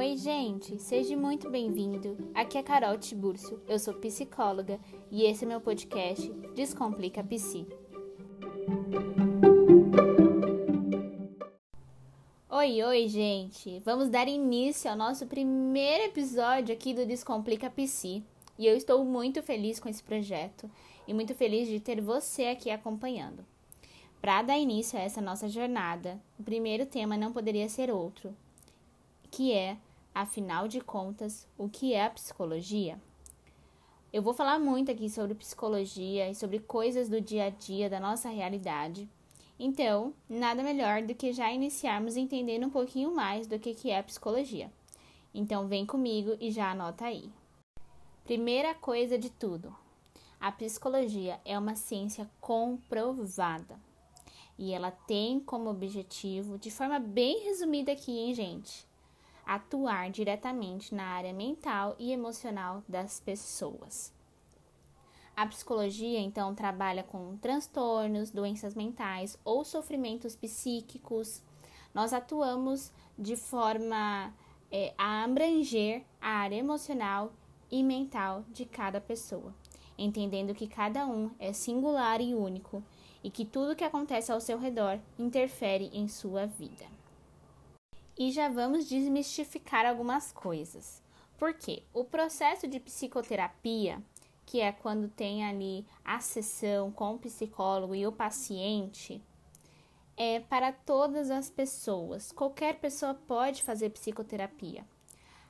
Oi, gente, seja muito bem-vindo. Aqui é Carol Tiburcio, eu sou psicóloga e esse é meu podcast Descomplica Psi. Oi, oi, gente! Vamos dar início ao nosso primeiro episódio aqui do Descomplica Psi. E eu estou muito feliz com esse projeto e muito feliz de ter você aqui acompanhando. Para dar início a essa nossa jornada, o primeiro tema não poderia ser outro, que é, afinal de contas, o que é a psicologia? Eu vou falar muito aqui sobre psicologia e sobre coisas do dia a dia da nossa realidade. Então, nada melhor do que já iniciarmos entendendo um pouquinho mais do que, é a psicologia. Então, vem comigo e já anota aí. Primeira coisa de tudo: a psicologia é uma ciência comprovada. E ela tem como objetivo, de forma bem resumida aqui, hein, gente? Atuar diretamente na área mental e emocional das pessoas. A psicologia, então, trabalha com transtornos, doenças mentais ou sofrimentos psíquicos. Nós atuamos de forma é, a abranger a área emocional e mental de cada pessoa, entendendo que cada um é singular e único e que tudo que acontece ao seu redor interfere em sua vida. E já vamos desmistificar algumas coisas. Porque o processo de psicoterapia, que é quando tem ali a sessão com o psicólogo e o paciente, é para todas as pessoas. Qualquer pessoa pode fazer psicoterapia.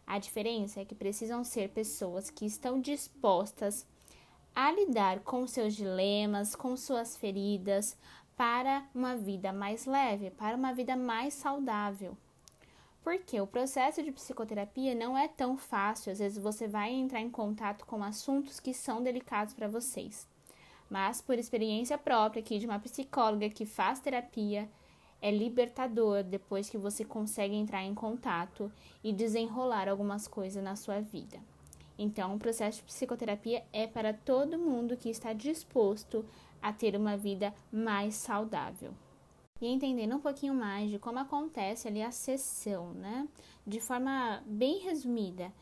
A diferença é que precisam ser pessoas que estão dispostas a lidar com seus dilemas, com suas feridas, para uma vida mais leve, para uma vida mais saudável. Porque o processo de psicoterapia não é tão fácil, às vezes você vai entrar em contato com assuntos que são delicados para vocês. Mas por experiência própria aqui de uma psicóloga que faz terapia, é libertador depois que você consegue entrar em contato e desenrolar algumas coisas na sua vida. Então, o processo de psicoterapia é para todo mundo que está disposto a ter uma vida mais saudável e entendendo um pouquinho mais de como acontece ali a sessão, né? De forma bem resumida,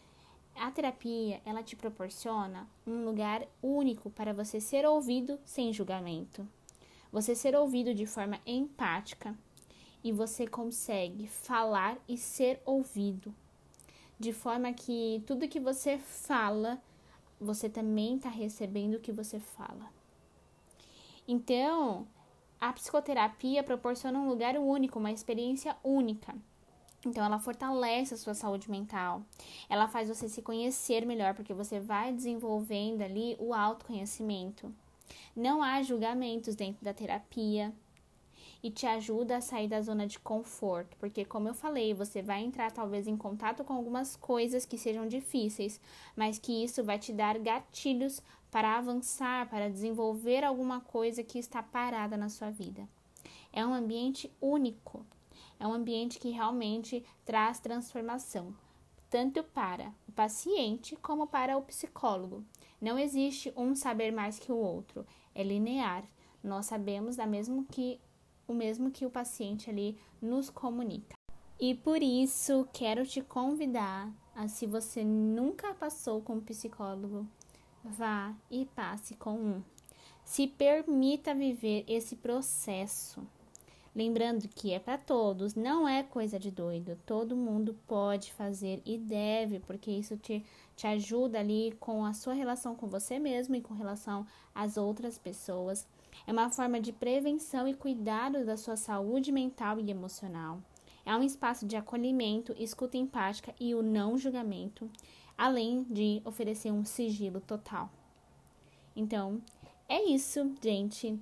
a terapia, ela te proporciona um lugar único para você ser ouvido sem julgamento. Você ser ouvido de forma empática e você consegue falar e ser ouvido. De forma que tudo que você fala, você também está recebendo o que você fala. Então, a psicoterapia proporciona um lugar único, uma experiência única. Então, ela fortalece a sua saúde mental. Ela faz você se conhecer melhor, porque você vai desenvolvendo ali o autoconhecimento. Não há julgamentos dentro da terapia e te ajuda a sair da zona de conforto, porque como eu falei, você vai entrar talvez em contato com algumas coisas que sejam difíceis, mas que isso vai te dar gatilhos para avançar, para desenvolver alguma coisa que está parada na sua vida. É um ambiente único. É um ambiente que realmente traz transformação, tanto para o paciente como para o psicólogo. Não existe um saber mais que o outro, é linear. Nós sabemos da mesmo que o mesmo que o paciente ali nos comunica. E por isso quero te convidar a se você nunca passou com um psicólogo, vá e passe com um. Se permita viver esse processo. Lembrando que é para todos, não é coisa de doido. Todo mundo pode fazer e deve, porque isso te, te ajuda ali com a sua relação com você mesmo e com relação às outras pessoas. É uma forma de prevenção e cuidado da sua saúde mental e emocional. É um espaço de acolhimento, escuta empática e o não julgamento, além de oferecer um sigilo total. Então, é isso, gente.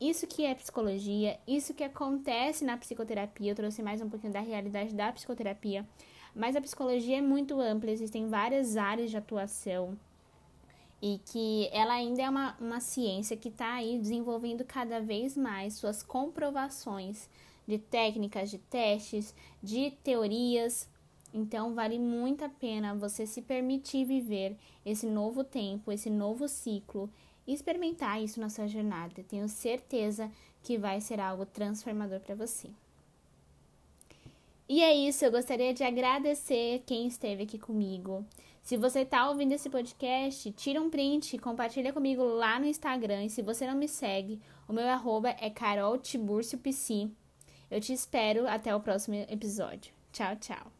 Isso que é psicologia, isso que acontece na psicoterapia. Eu trouxe mais um pouquinho da realidade da psicoterapia. Mas a psicologia é muito ampla, existem várias áreas de atuação e que ela ainda é uma, uma ciência que está aí desenvolvendo cada vez mais suas comprovações de técnicas, de testes, de teorias. Então, vale muito a pena você se permitir viver esse novo tempo, esse novo ciclo e experimentar isso na sua jornada. Tenho certeza que vai ser algo transformador para você. E é isso, eu gostaria de agradecer quem esteve aqui comigo. Se você está ouvindo esse podcast, tira um print e compartilha comigo lá no Instagram. E se você não me segue, o meu arroba é Carol Eu te espero até o próximo episódio. Tchau, tchau.